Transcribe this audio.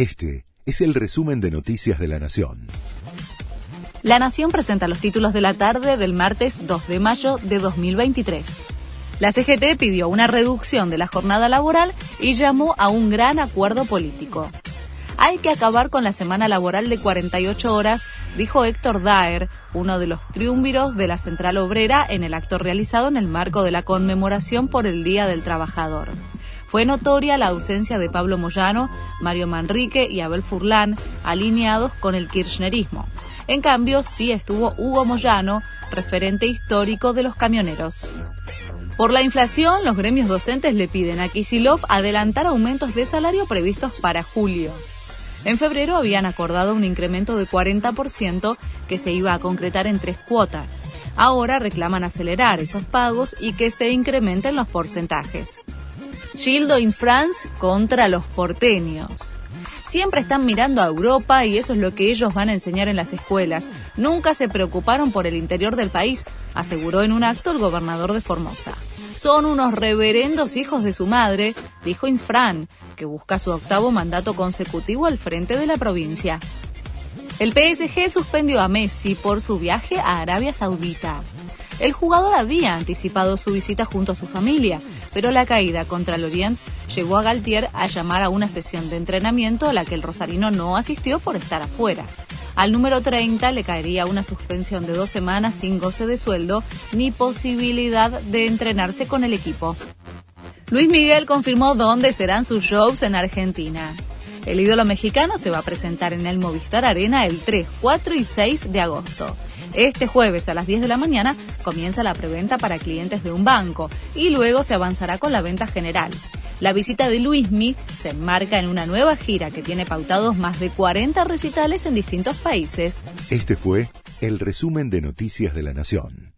Este es el resumen de Noticias de la Nación. La Nación presenta los títulos de la tarde del martes 2 de mayo de 2023. La CGT pidió una reducción de la jornada laboral y llamó a un gran acuerdo político. Hay que acabar con la semana laboral de 48 horas, dijo Héctor Daer, uno de los triunviros de la Central Obrera en el acto realizado en el marco de la conmemoración por el Día del Trabajador. Fue notoria la ausencia de Pablo Moyano, Mario Manrique y Abel Furlán, alineados con el kirchnerismo. En cambio, sí estuvo Hugo Moyano, referente histórico de los camioneros. Por la inflación, los gremios docentes le piden a Kisilov adelantar aumentos de salario previstos para julio. En febrero habían acordado un incremento de 40% que se iba a concretar en tres cuotas. Ahora reclaman acelerar esos pagos y que se incrementen los porcentajes. Gildo in France contra los porteños. Siempre están mirando a Europa y eso es lo que ellos van a enseñar en las escuelas. Nunca se preocuparon por el interior del país, aseguró en un acto el gobernador de Formosa. Son unos reverendos hijos de su madre, dijo Infran, que busca su octavo mandato consecutivo al frente de la provincia. El PSG suspendió a Messi por su viaje a Arabia Saudita. El jugador había anticipado su visita junto a su familia, pero la caída contra el Orient llevó a Galtier a llamar a una sesión de entrenamiento a la que el rosarino no asistió por estar afuera. Al número 30 le caería una suspensión de dos semanas sin goce de sueldo ni posibilidad de entrenarse con el equipo. Luis Miguel confirmó dónde serán sus shows en Argentina. El ídolo mexicano se va a presentar en el Movistar Arena el 3, 4 y 6 de agosto. Este jueves a las 10 de la mañana comienza la preventa para clientes de un banco y luego se avanzará con la venta general. La visita de Luismi se enmarca en una nueva gira que tiene pautados más de 40 recitales en distintos países. Este fue el resumen de Noticias de la Nación.